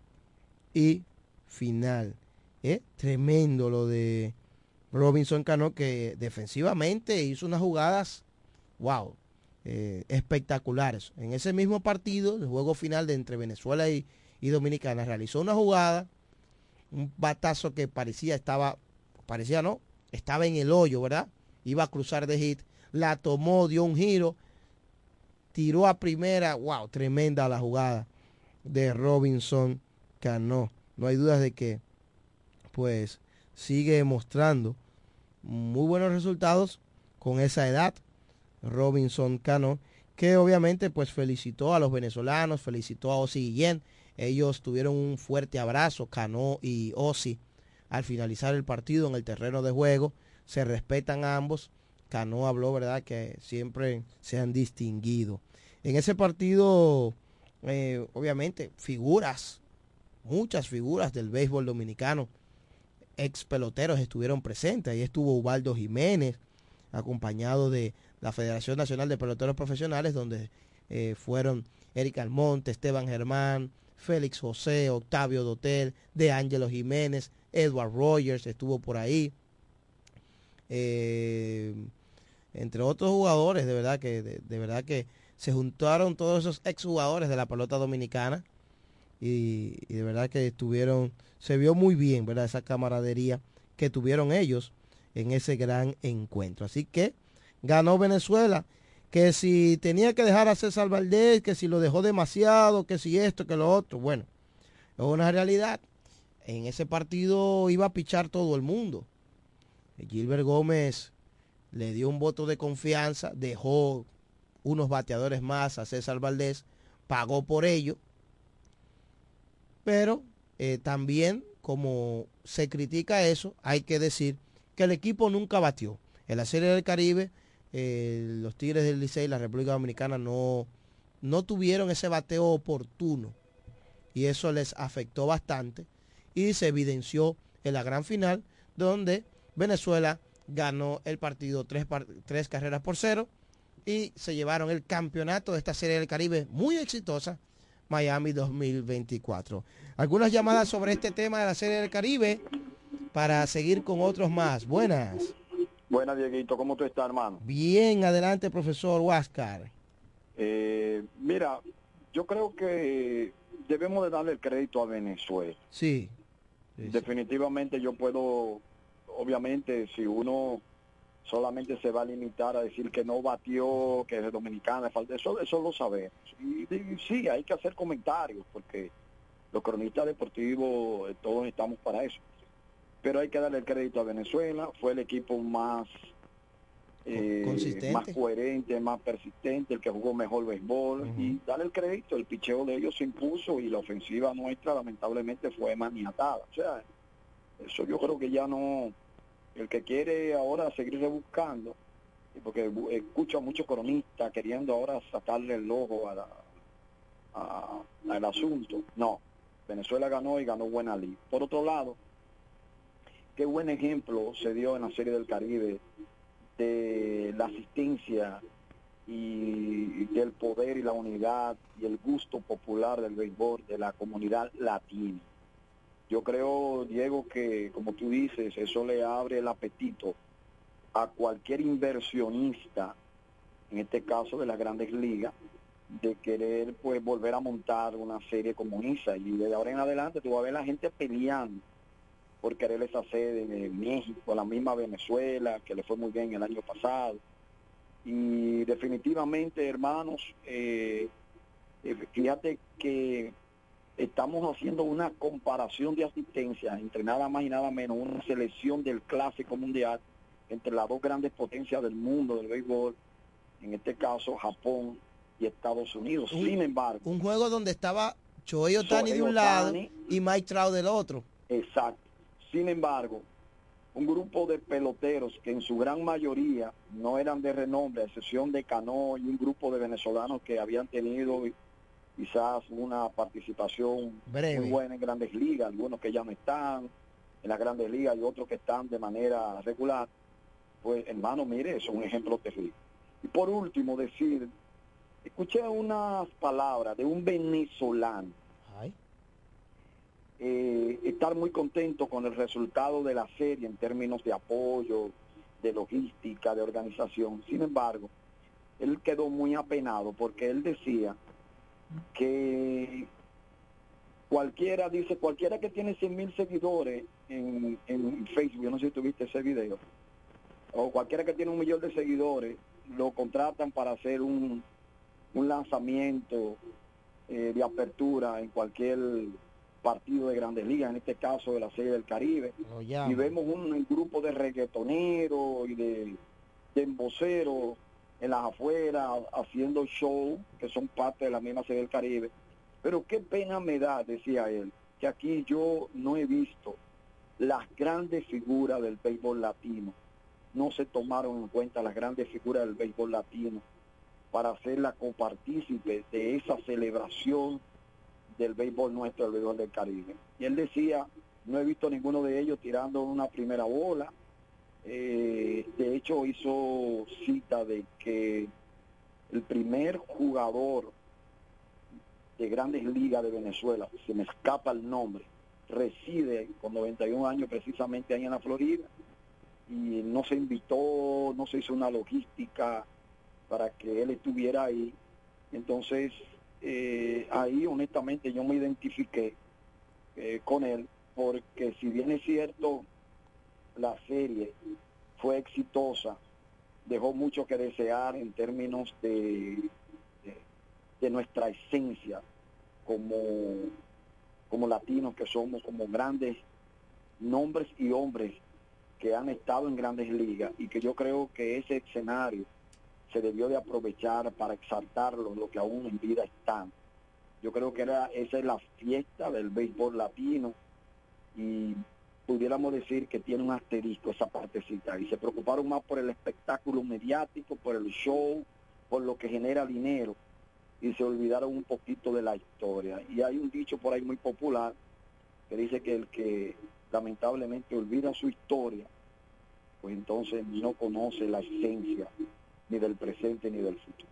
y final. Es tremendo lo de Robinson Cano, que defensivamente hizo unas jugadas, wow, eh, espectaculares. En ese mismo partido, el juego final de entre Venezuela y, Dominicana, realizó una jugada, un batazo que parecía estaba, parecía no, estaba en el hoyo, ¿verdad? Iba a cruzar de hit, la tomó, dio un giro, tiró a primera, wow, tremenda la jugada de Robinson Cano. No hay dudas de que, pues, sigue mostrando muy buenos resultados con esa edad. Robinson Cano, que obviamente pues felicitó a los venezolanos, felicitó a Osi Guillén. Ellos tuvieron un fuerte abrazo, Cano y Osi, al finalizar el partido en el terreno de juego. Se respetan ambos. Cano habló, ¿verdad?, que siempre se han distinguido. En ese partido, eh, obviamente, figuras, muchas figuras del béisbol dominicano ex peloteros estuvieron presentes. Ahí estuvo Ubaldo Jiménez, acompañado de la Federación Nacional de Peloteros Profesionales, donde eh, fueron Eric Almonte, Esteban Germán, Félix José, Octavio Dotel, De Ángelo Jiménez, Edward Rogers estuvo por ahí. Eh, entre otros jugadores, de verdad que, de, verdad que se juntaron todos esos exjugadores de la pelota dominicana y, y de verdad que estuvieron se vio muy bien, ¿verdad? Esa camaradería que tuvieron ellos en ese gran encuentro. Así que ganó Venezuela, que si tenía que dejar a César Valdés, que si lo dejó demasiado, que si esto, que lo otro, bueno, es una realidad. En ese partido iba a pichar todo el mundo. Gilbert Gómez le dio un voto de confianza, dejó unos bateadores más a César Valdés, pagó por ello, pero eh, también, como se critica eso, hay que decir que el equipo nunca batió. En la Serie del Caribe, eh, los Tigres del Licey y la República Dominicana no, no tuvieron ese bateo oportuno y eso les afectó bastante y se evidenció en la gran final donde Venezuela ganó el partido tres, tres carreras por cero y se llevaron el campeonato de esta Serie del Caribe muy exitosa Miami 2024. Algunas llamadas sobre este tema de la Serie del Caribe para seguir con otros más. Buenas. Buenas, Dieguito. ¿Cómo tú estás, hermano? Bien, adelante, profesor Huáscar. Eh, mira, yo creo que debemos de darle el crédito a Venezuela. Sí. Definitivamente yo puedo, obviamente, si uno solamente se va a limitar a decir que no batió, que es dominicana, falta eso, eso lo sabemos. Y, y sí, hay que hacer comentarios, porque los cronistas deportivos, eh, todos estamos para eso. Pero hay que darle el crédito a Venezuela, fue el equipo más eh, Consistente. más coherente, más persistente, el que jugó mejor béisbol y darle el crédito, el picheo de ellos se impuso y la ofensiva nuestra lamentablemente fue maniatada. O sea, eso yo creo que ya no, el que quiere ahora seguir rebuscando, y porque escucho a muchos cronistas queriendo ahora sacarle el ojo a la- a- al asunto, no, Venezuela ganó y ganó buena liga. Por otro lado, qué buen ejemplo se dio en la Serie del Caribe de la asistencia y del poder y la unidad y el gusto popular del béisbol de la comunidad latina. Yo creo, Diego, que como tú dices, eso le abre el apetito a cualquier inversionista, en este caso de las grandes ligas, de querer pues volver a montar una serie como esa. Y desde ahora en adelante tú vas a ver la gente peleando por querer esa sede en México, la misma Venezuela, que le fue muy bien el año pasado. Y definitivamente, hermanos, eh, eh, fíjate que estamos haciendo una comparación de asistencia entre nada más y nada menos una selección del clásico mundial entre las dos grandes potencias del mundo del béisbol, en este caso Japón y Estados Unidos. Sin embargo, Un juego donde estaba Shohei Otani de un lado y Mike Trout del otro. Exacto. Sin embargo, un grupo de peloteros que en su gran mayoría no eran de renombre, a excepción de Cano y un grupo de venezolanos que habían tenido quizás una participación Breve. muy buena en grandes ligas, algunos que ya no están en las grandes ligas y otros que están de manera regular, pues hermano, mire, eso es un ejemplo terrible. Y por último, decir, escuché unas palabras de un venezolano eh, estar muy contento con el resultado de la serie en términos de apoyo, de logística, de organización. Sin embargo, él quedó muy apenado porque él decía que cualquiera, dice, cualquiera que tiene 100 mil seguidores en, en Facebook, yo no sé si tuviste ese video, o cualquiera que tiene un millón de seguidores, lo contratan para hacer un, un lanzamiento eh, de apertura en cualquier partido de grandes ligas, en este caso de la Serie del Caribe. Y vemos un, un grupo de reggaetoneros y de, de emboceros en las afueras haciendo show que son parte de la misma Serie del Caribe. Pero qué pena me da, decía él, que aquí yo no he visto las grandes figuras del béisbol latino. No se tomaron en cuenta las grandes figuras del béisbol latino para hacerla copartícipe de esa celebración del béisbol nuestro, del béisbol del Caribe. Y él decía, no he visto ninguno de ellos tirando una primera bola. Eh, de hecho, hizo cita de que el primer jugador de grandes ligas de Venezuela, se me escapa el nombre, reside con 91 años precisamente ahí en la Florida y no se invitó, no se hizo una logística para que él estuviera ahí. Entonces, eh, ahí honestamente yo me identifiqué eh, con él, porque si bien es cierto, la serie fue exitosa, dejó mucho que desear en términos de, de, de nuestra esencia como, como latinos que somos, como grandes nombres y hombres que han estado en grandes ligas y que yo creo que ese escenario se debió de aprovechar para exaltarlos, lo que aún en vida están. Yo creo que era, esa es la fiesta del béisbol latino y pudiéramos decir que tiene un asterisco esa partecita y se preocuparon más por el espectáculo mediático, por el show, por lo que genera dinero y se olvidaron un poquito de la historia. Y hay un dicho por ahí muy popular que dice que el que lamentablemente olvida su historia, pues entonces no conoce la esencia ni del presente ni del futuro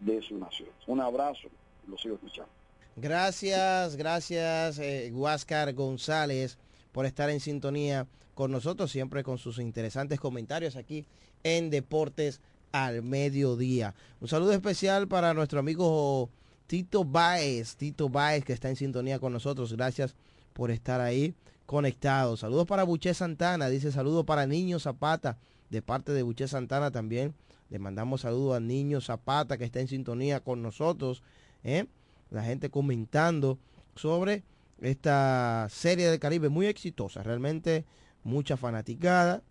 de su nación. Un abrazo, lo sigo escuchando. Gracias, gracias, eh, Huáscar González, por estar en sintonía con nosotros, siempre con sus interesantes comentarios aquí en Deportes al Mediodía. Un saludo especial para nuestro amigo Tito Baez, Tito Baez que está en sintonía con nosotros. Gracias por estar ahí conectado. Saludos para Buché Santana, dice saludos para Niño Zapata, de parte de Buché Santana también. Le mandamos saludos a Niño Zapata que está en sintonía con nosotros. ¿eh? La gente comentando sobre esta serie del Caribe muy exitosa, realmente mucha fanaticada.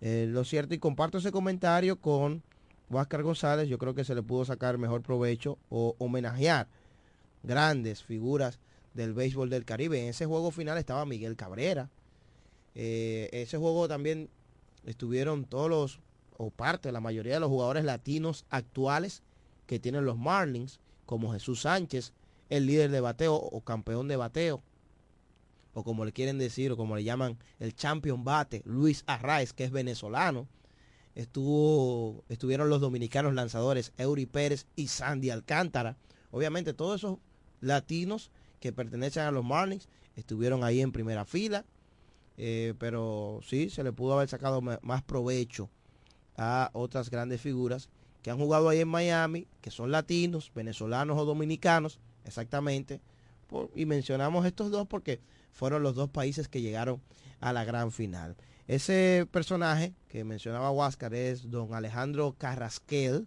Eh, lo cierto, y comparto ese comentario con Huáscar González, yo creo que se le pudo sacar mejor provecho o homenajear grandes figuras del béisbol del Caribe. En ese juego final estaba Miguel Cabrera. Eh, ese juego también estuvieron todos los, o parte, la mayoría de los jugadores latinos actuales que tienen los Marlins, como Jesús Sánchez, el líder de bateo o campeón de bateo, o como le quieren decir, o como le llaman el champion bate, Luis Arraez, que es venezolano. Estuvo, estuvieron los dominicanos lanzadores Eury Pérez y Sandy Alcántara. Obviamente todos esos latinos que pertenecen a los Marlins estuvieron ahí en primera fila. Eh, pero sí, se le pudo haber sacado más provecho a otras grandes figuras que han jugado ahí en Miami, que son latinos, venezolanos o dominicanos, exactamente. y mencionamos estos dos porque fueron los dos países que llegaron a la gran final. Ese personaje que mencionaba Huáscar es don Alejandro Carrasquel,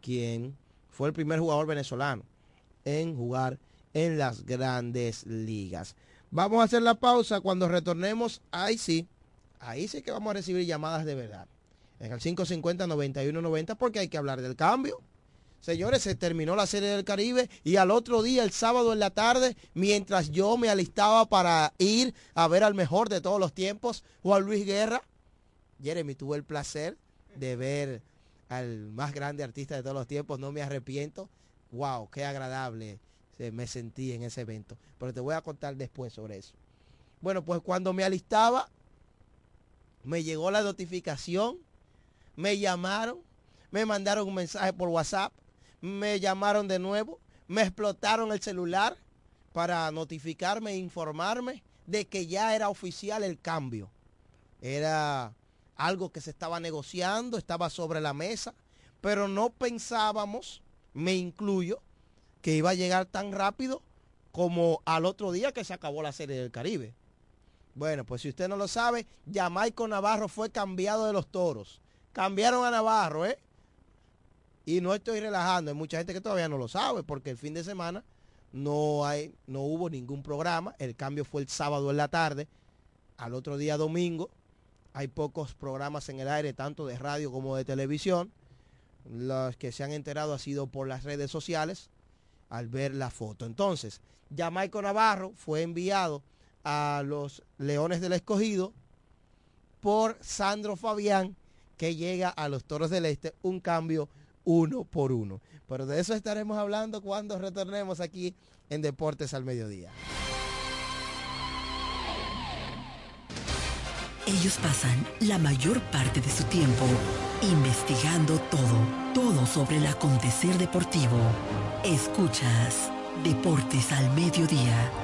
quien fue el primer jugador venezolano en jugar en las grandes ligas. Vamos a hacer la pausa cuando retornemos. Ahí sí, ahí sí que vamos a recibir llamadas de verdad. En el 550-9190 porque hay que hablar del cambio. Señores, se terminó la Serie del Caribe y al otro día, el sábado en la tarde, mientras yo me alistaba para ir a ver al mejor de todos los tiempos, Juan Luis Guerra, Jeremy, tuve el placer de ver al más grande artista de todos los tiempos, no me arrepiento. Wow, qué agradable me sentí en ese evento. Pero te voy a contar después sobre eso. Bueno, pues cuando me alistaba, me llegó la notificación, me llamaron, me mandaron un mensaje por WhatsApp me llamaron de nuevo, me explotaron el celular para notificarme e informarme de que ya era oficial el cambio. Era algo que se estaba negociando, estaba sobre la mesa, pero no pensábamos, me incluyo, que iba a llegar tan rápido como al otro día que se acabó la serie del Caribe. Bueno, pues si usted no lo sabe, Jamaico Navarro fue cambiado de los toros. Cambiaron a Navarro, ¿eh? Y no estoy relajando, hay mucha gente que todavía no lo sabe, porque el fin de semana no hay, no hubo ningún programa. El cambio fue el sábado en la tarde. Al otro día domingo hay pocos programas en el aire, tanto de radio como de televisión. Los que se han enterado ha sido por las redes sociales al ver la foto. Entonces, Jamaico Navarro fue enviado a los Leones del Escogido por Sandro Fabián, que llega a los Toros del Este, un cambio uno por uno. Pero de eso estaremos hablando cuando retornemos aquí en Deportes al Mediodía. Ellos pasan la mayor parte de su tiempo investigando todo, todo sobre el acontecer deportivo. Escuchas Deportes al Mediodía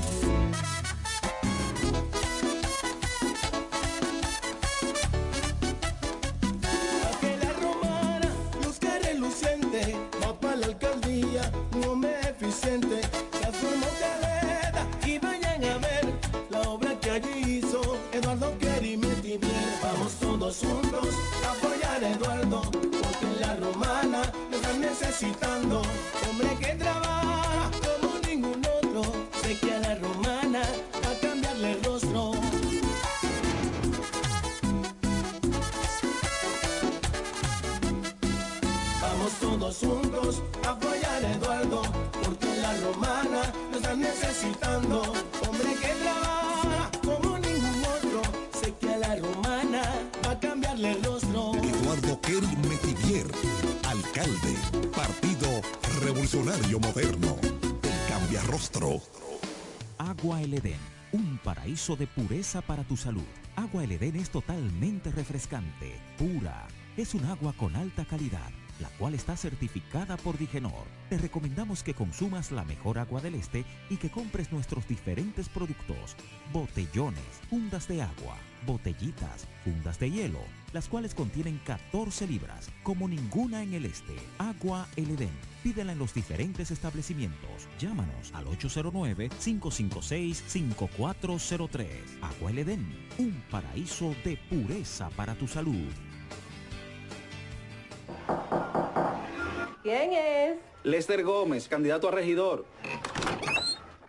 Que la romana luzca reluciente, va para la alcaldía, un hombre eficiente, transformó caleta y vayan a ver la obra que allí hizo Eduardo Querimetti. Vamos todos juntos a apoyar Eduardo, todos juntos a apoyar a Eduardo, porque la romana lo están necesitando. Hombre que trabaja como ningún otro, sé que a la romana va a cambiarle el rostro. Eduardo Kerry Metivier, alcalde. revolucionario moderno. El cambia rostro. Agua El Edén, paraíso de pureza para tu salud. Agua El Edén es totalmente refrescante, pura. Es un agua con alta calidad, la cual está certificada por Digenor. Te recomendamos que consumas la mejor agua del este y que compres nuestros diferentes productos. Botellones, fundas de agua, botellitas, fundas de hielo, las cuales contienen 14 libras, como ninguna en el este. Agua El Edén. Pídela en los diferentes establecimientos. Llámanos al 809-556-5403. Agua El Edén, un paraíso de pureza para tu salud. ¿Quién es? Lester Gómez, candidato a regidor.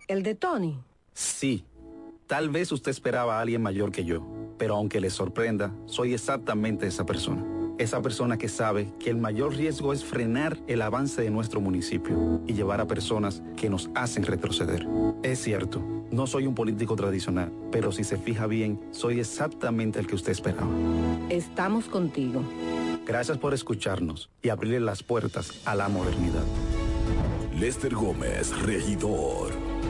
¿El de Tony? Sí. Tal vez usted esperaba a alguien mayor que yo, pero aunque le sorprenda, soy exactamente esa persona. Esa persona que sabe que el mayor riesgo es frenar el avance de nuestro municipio y llevar a personas que nos hacen retroceder. Es cierto, no soy un político tradicional, pero si se fija bien, soy exactamente el que usted esperaba. Estamos contigo. Gracias por escucharnos y abrirle las puertas a la modernidad. Lester Gómez, regidor.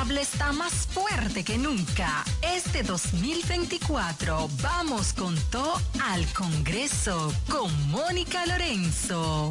Incansable está más fuerte que nunca. Este 2024 vamos con todo al Congreso con Mónica Lorenzo.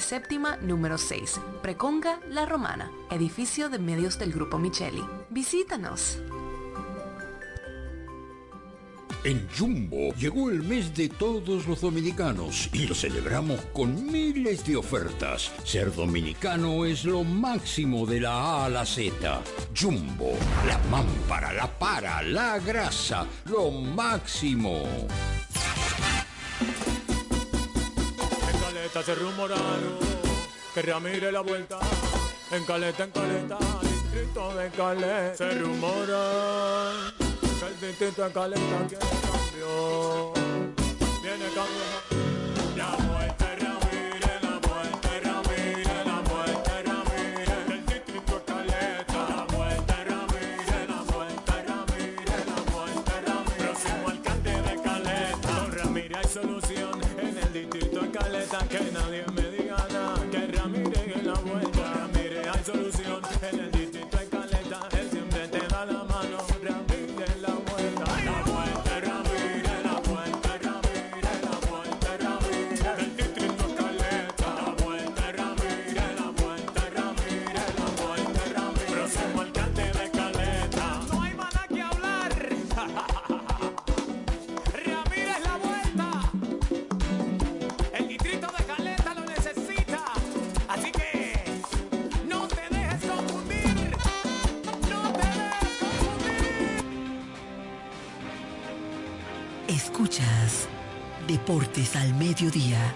séptima número 6, Preconga La Romana, edificio de medios del Grupo Micheli. Visítanos. En Jumbo llegó el mes de todos los dominicanos y lo celebramos con miles de ofertas. Ser dominicano es lo máximo de la A a la Z. Jumbo, la mámpara, la para, la grasa, lo máximo. Caleta se rumoraron que Ramírez la vuelta. En Caleta, en Caleta, distrito de Caleta. Se rumora que el distrito de Caleta quiere cambio. Viene cambio. Caleta. Que nadie me al Mediodía.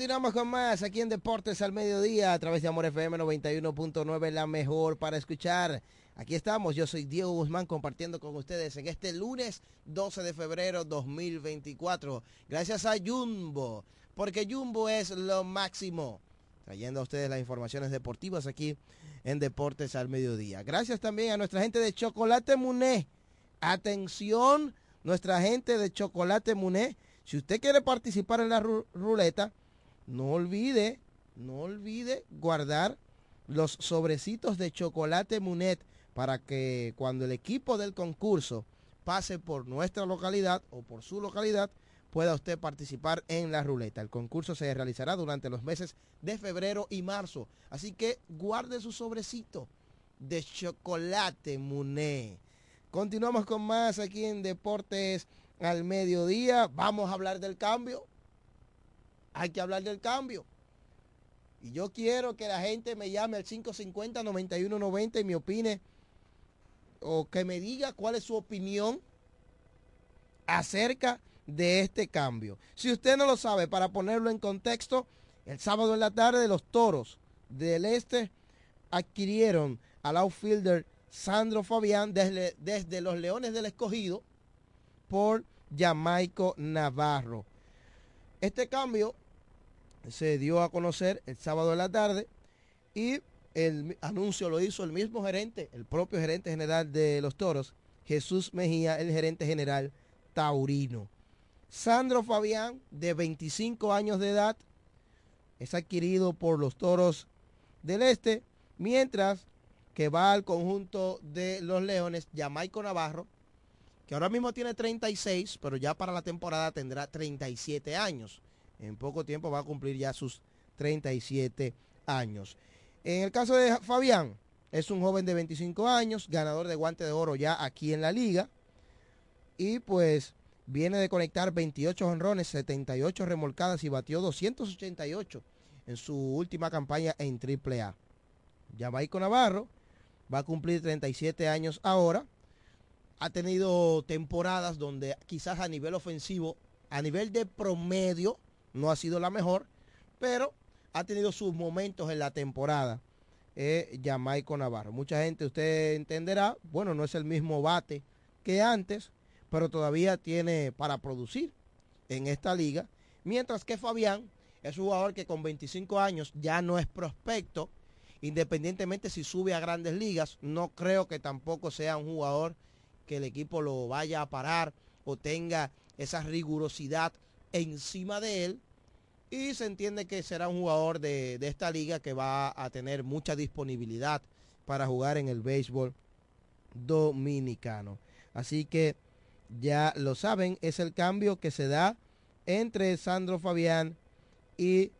Continuamos con más aquí en Deportes al Mediodía a través de Amor FM 91.9, la mejor para escuchar. Aquí estamos, yo soy Diego Guzmán compartiendo con ustedes en este lunes 12 de febrero 2024. Gracias a Jumbo, porque Jumbo es lo máximo. Trayendo a ustedes las informaciones deportivas aquí en Deportes al Mediodía. Gracias también a nuestra gente de Chocolate Muné. Atención, nuestra gente de Chocolate Muné. Si usted quiere participar en la ruleta, no olvide, no olvide guardar los sobrecitos de chocolate Munet para que cuando el equipo del concurso pase por nuestra localidad o por su localidad, pueda usted participar en la ruleta. El concurso se realizará durante los meses de febrero y marzo. Así que guarde su sobrecito de chocolate Muné. Continuamos con más aquí en Deportes al Mediodía. Vamos a hablar del cambio hay que hablar del cambio. Y yo quiero que la gente me llame al 550-9190 y me opine o que me diga cuál es su opinión acerca de este cambio. Si usted no lo sabe, para ponerlo en contexto, el sábado en la tarde los Toros del Este adquirieron al outfielder Sandro Fabián desde, desde los Leones del Escogido por Jamaico Navarro. Este cambio se dio a conocer el sábado de la tarde y el anuncio lo hizo el mismo gerente, el propio gerente general de los Toros, Jesús Mejía, el gerente general taurino. Sandro Fabián, de 25 años de edad, es adquirido por los Toros del Este, mientras que va al conjunto de los Leones, Jamaico Navarro, que ahora mismo tiene 36, pero ya para la temporada tendrá 37 años. En poco tiempo va a cumplir ya sus 37 años. En el caso de Fabián, es un joven de 25 años, ganador de guante de oro ya aquí en la liga. Y pues viene de conectar 28 honrones, 78 remolcadas y batió 288 en su última campaña en AAA. Jamaico Navarro va a cumplir 37 años ahora ha tenido temporadas donde quizás a nivel ofensivo, a nivel de promedio, no ha sido la mejor, pero ha tenido sus momentos en la temporada. Eh, Navarro. Mucha gente, usted entenderá, bueno, no es el mismo bate que antes, pero todavía tiene para producir en esta liga. Mientras que Fabián es un jugador que con 25 años ya no es prospecto, independientemente si sube a grandes ligas, no creo que tampoco sea un jugador que el equipo lo vaya a parar o tenga esa rigurosidad encima de él. Y se entiende que será un jugador de, esta liga que va a tener mucha disponibilidad para jugar en el béisbol dominicano. Así que ya lo saben, es el cambio que se da entre Sandro Fabián y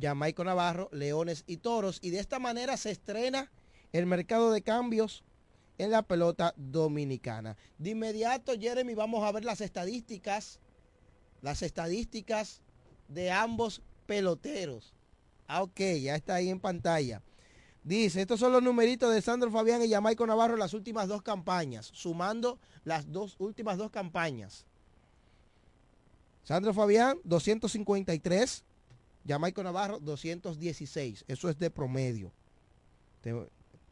Jamaico Navarro, Leones y Toros. Y de esta manera se estrena el mercado de cambios en la pelota dominicana. De inmediato, Jeremy, vamos a ver las estadísticas, las estadísticas de ambos peloteros. Ah, ok, ya está ahí en pantalla. Dice, estos son los numeritos de Sandro Fabián y Jamaico Navarro en las últimas dos campañas, sumando las dos últimas dos campañas. Sandro Fabián, 253. Jamaico Navarro, 216. Eso es de promedio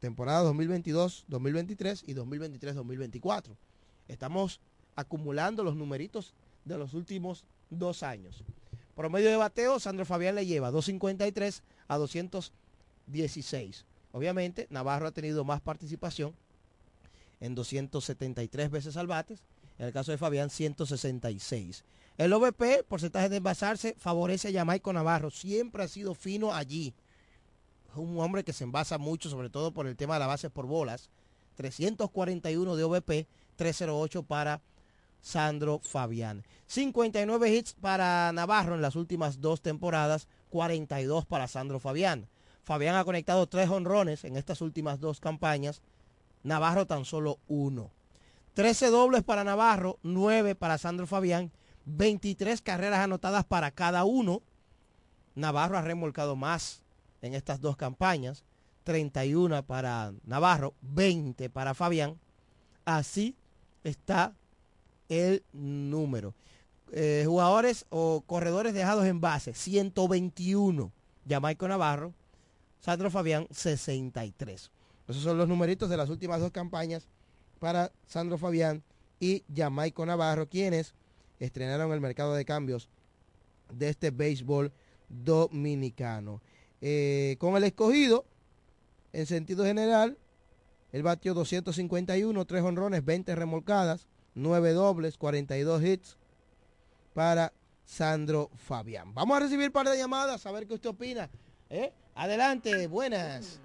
temporada 2022, 2023 y 2023-2024. Estamos acumulando los numeritos de los últimos dos años. Promedio de bateo, Sandro Fabián le lleva 253 a 216. Obviamente, Navarro ha tenido más participación en 273 veces al bates. En el caso de Fabián, 166. El OVP, porcentaje de envasarse, favorece a Jamaico Navarro. Siempre ha sido fino allí un hombre que se envasa mucho, sobre todo por el tema de la base por bolas. 341 de OVP, 308 para Sandro Fabián. 59 hits para Navarro en las últimas dos temporadas, 42 para Sandro Fabián. Fabián ha conectado tres honrones en estas últimas dos campañas, Navarro tan solo uno. 13 dobles para Navarro, 9 para Sandro Fabián, 23 carreras anotadas para cada uno. Navarro ha remolcado más en estas dos campañas, 31 para Navarro, 20 para Fabián. Así está el número. eh, jugadores o corredores dejados en base, 121. Jamaico Navarro, Sandro Fabián, 63. Esos son los numeritos de las últimas dos campañas para Sandro Fabián y Jamaico Navarro, quienes estrenaron el mercado de cambios de este béisbol dominicano. Eh, con el escogido, en sentido general, el batió 251, 3 honrones, 20 remolcadas, 9 dobles, 42 hits para Sandro Fabián. Vamos a recibir un par de llamadas, a ver qué usted opina. ¿Eh? Adelante, buenas.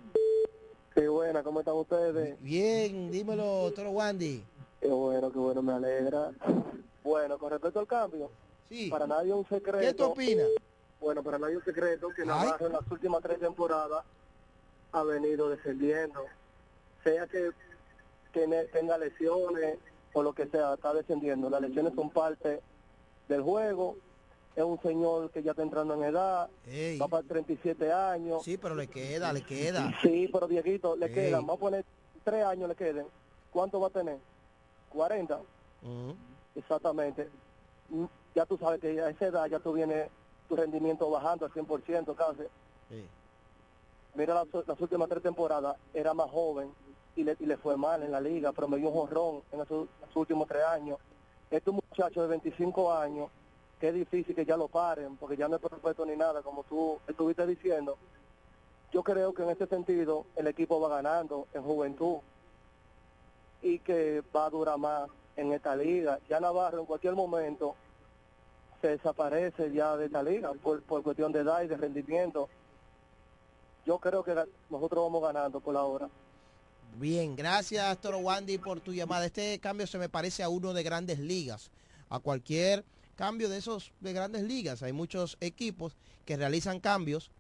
Sí, buenas, ¿cómo están ustedes? Bien, dímelo, Toro Wandy. Qué bueno, qué bueno, me alegra. Bueno, con respecto al cambio, sí. para nadie un secreto. ¿Qué tú opinas? Bueno, para nadie un secreto que Navarro en las últimas tres temporadas ha venido descendiendo. Sea que, que tenga lesiones o lo que sea, está descendiendo. Las lesiones son parte del juego. Es un señor que ya está entrando en edad, Ey. va para 37 años. Sí, pero le queda, le queda. Sí, pero Dieguito, le Ey. quedan, vamos a poner tres años le queden. ¿Cuánto va a tener? 40. Ujú. Exactamente. Mm, Ya tú sabes que a esa edad ya tú vienes tu rendimiento bajando al 100% casi. Sí. Mira las, las últimas tres temporadas, era más joven y le, y le fue mal en la liga, pero me dio un jorrón en esos, los últimos tres años. Este muchacho de 25 años, que es difícil que ya lo paren, porque ya no es perfecto ni nada, como tú estuviste diciendo. Yo creo que en ese sentido el equipo va ganando en juventud y que va a durar más en esta liga. Ya Navarro en cualquier momento se desaparece ya de esta liga por, por cuestión de edad y de rendimiento. Yo creo que nosotros vamos ganando por ahora. Bien, gracias Toro Wandy por tu llamada. Este cambio se me parece a uno de grandes ligas, a cualquier cambio de esos de grandes ligas. Hay muchos equipos que realizan cambios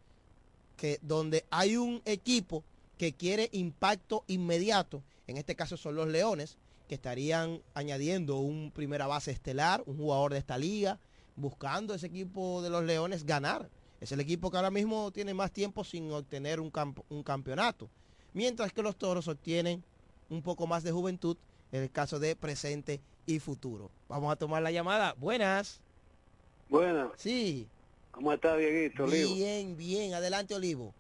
que donde hay un equipo que quiere impacto inmediato, en este caso son los Leones, que estarían añadiendo un primera base estelar, un jugador de esta liga, buscando ese equipo de los Leones ganar. Es el equipo que ahora mismo tiene más tiempo sin obtener un, camp- un campeonato. Mientras que los toros obtienen un poco más de juventud en el caso de presente y futuro. Vamos a tomar la llamada. Buenas. Buenas. Sí. ¿Cómo está Dieguito, Olivo? Bien, bien. Adelante, Olivo.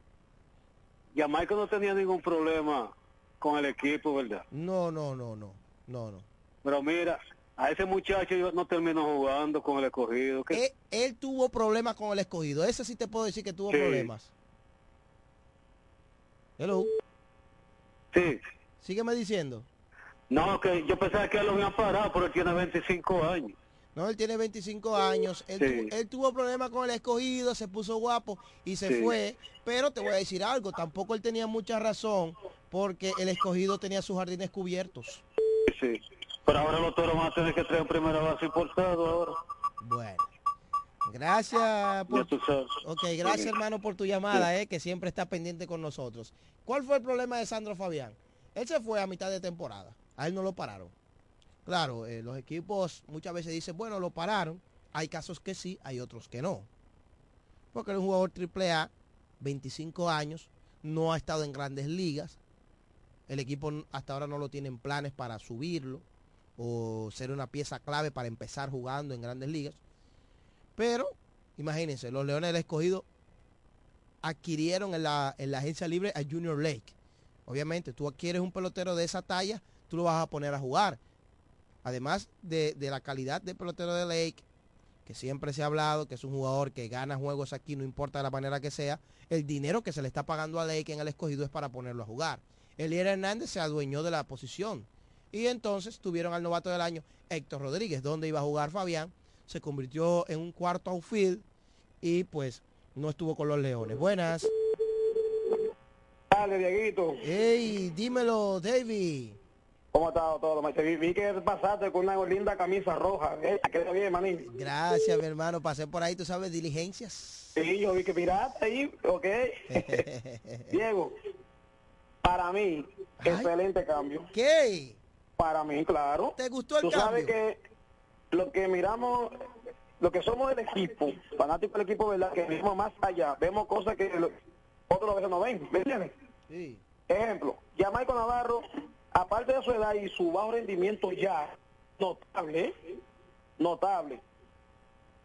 Jamaica no tenía ningún problema con el equipo, ¿verdad? No, no, no, no. No, no. Pero mira, a ese muchacho yo no terminó jugando con el escogido. Que... Él, él tuvo problemas con el escogido. Ese sí te puedo decir que tuvo Sí. problemas. Hello. Sí. Sígueme diciendo. No, que yo pensaba que él lo había parado, pero él tiene 25 años. No, él tiene 25 años. Él, Sí. tuvo, él tuvo problemas con el escogido, se puso guapo y se Sí. fue. Pero te voy a decir algo, tampoco él tenía mucha razón porque el escogido tenía sus jardines cubiertos. Sí. Pero ahora los toros van a tener que traer primera base importado ahora. Gracias por... Ok, gracias hermano por tu llamada, eh, que siempre está pendiente con nosotros. ¿Cuál fue el problema de Sandro Fabián? Él se fue a mitad de temporada. A él no lo pararon. Claro, eh, los equipos muchas veces dicen, bueno, lo pararon. Hay casos que sí, hay otros que no. Porque es un jugador triple A, 25 años, no ha estado en grandes ligas. El equipo hasta ahora no lo tienen planes para subirlo o ser una pieza clave para empezar jugando en grandes ligas. Pero, imagínense, los Leones del Escogido adquirieron en la, en la agencia libre a Junior Lake. Obviamente, tú adquieres un pelotero de esa talla, tú lo vas a poner a jugar. Además de, de la calidad del pelotero de Lake, que siempre se ha hablado que es un jugador que gana juegos aquí, no importa de la manera que sea, el dinero que se le está pagando a Lake en el escogido es para ponerlo a jugar. Elier Hernández se adueñó de la posición. Y entonces tuvieron al novato del año, Héctor Rodríguez, donde iba a jugar Fabián. Se convirtió en un cuarto outfield y pues no estuvo con los Leones. Buenas. Dale, Dieguito. Hey, dímelo, David. ¿Cómo ha estado todo? maestro? Vi, que pasaste con una linda camisa roja. Eh, quedó bien, manín. Gracias, mi hermano. Pasé por ahí, tú sabes, diligencias. Sí, yo vi que miraste ahí, ok. Diego, para mí, excelente cambio. ¿Qué? Para mí, claro. ¿Te gustó el Tú sabes cambio? que lo que miramos, lo que somos del equipo, fanáticos del equipo, ¿verdad? Que vemos más allá, vemos cosas que lo- otros a veces no ven, ¿me entiendes? Sí. Ejemplo, Jamaico Navarro, aparte de su edad y su bajo rendimiento ya, notable, ¿eh? notable.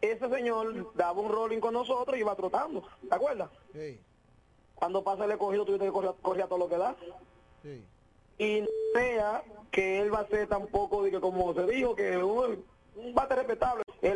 ese señor daba un rolling con nosotros y iba trotando, ¿te acuerdas? Sí, Cuando pasa el escogido, tuviste que correr, correr a todo lo que da. sí. Y no sea que él va a ser tampoco, de que como se dijo, que un, un bate respetable.